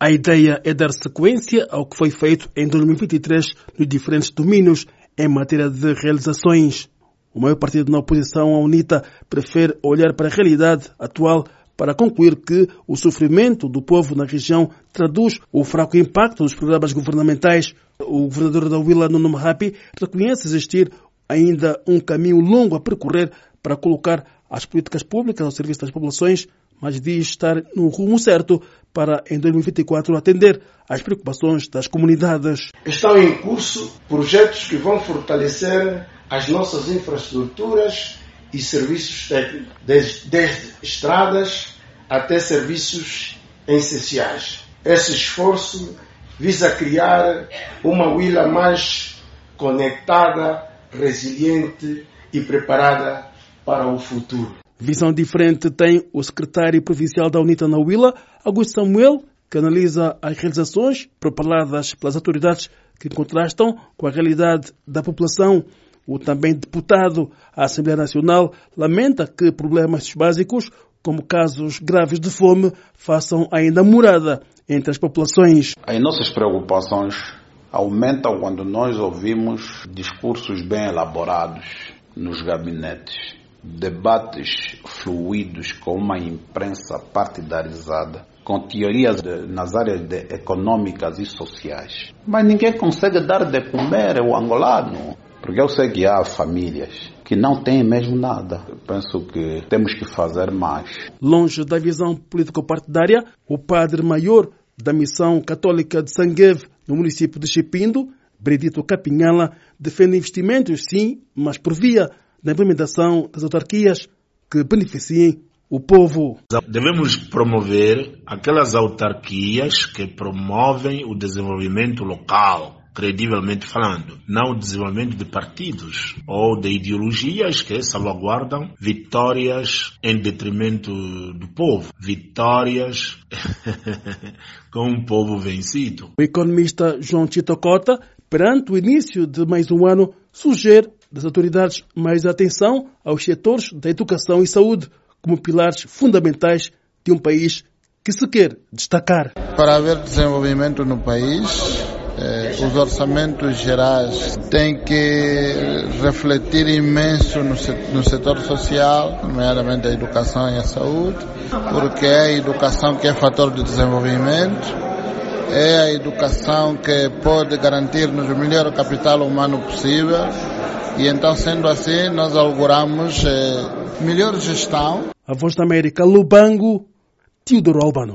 A ideia é dar sequência ao que foi feito em 2023 nos diferentes domínios em matéria de realizações. O maior partido na oposição, a UNITA, prefere olhar para a realidade atual para concluir que o sofrimento do povo na região traduz o fraco impacto dos programas governamentais. O governador da Willa, Nuno Mahapi, reconhece existir ainda um caminho longo a percorrer para colocar as políticas públicas ao serviço das populações, mas diz estar no rumo certo para, em 2024, atender às preocupações das comunidades. Estão em curso projetos que vão fortalecer as nossas infraestruturas e serviços técnicos, desde, desde estradas até serviços essenciais. Esse esforço visa criar uma Willa mais conectada, resiliente e preparada para o futuro. Visão diferente tem o secretário provincial da UNITA na Willa, Augusto Samuel, que analisa as realizações propaladas pelas autoridades que contrastam com a realidade da população. O também deputado à Assembleia Nacional lamenta que problemas básicos, como casos graves de fome, façam ainda morada entre as populações. As nossas preocupações aumentam quando nós ouvimos discursos bem elaborados nos gabinetes, debates fluidos com uma imprensa partidarizada, com teorias de, nas áreas de, econômicas e sociais. Mas ninguém consegue dar de comer ao angolano. Porque eu sei que há famílias que não têm mesmo nada. Eu penso que temos que fazer mais. Longe da visão político-partidária, o padre maior da Missão Católica de Sangueve, no município de Chipindo, Bredito Capinhala, defende investimentos, sim, mas por via da implementação das autarquias que beneficiem o povo. Devemos promover aquelas autarquias que promovem o desenvolvimento local, credivelmente falando, não o desenvolvimento de partidos ou de ideologias que salvaguardam vitórias em detrimento do povo, vitórias com um povo vencido. O economista João Tito Cota, perante o início de mais um ano, sugere das autoridades mais atenção aos setores da educação e saúde como pilares fundamentais de um país que se quer destacar. Para haver desenvolvimento no país, eh, os orçamentos gerais têm que refletir imenso no, no setor social, nomeadamente a educação e a saúde, porque é a educação que é fator de desenvolvimento, é a educação que pode garantir-nos o melhor capital humano possível e então, sendo assim, nós auguramos eh, melhor gestão. A Voz da América, Lubango, Teodoro Albano.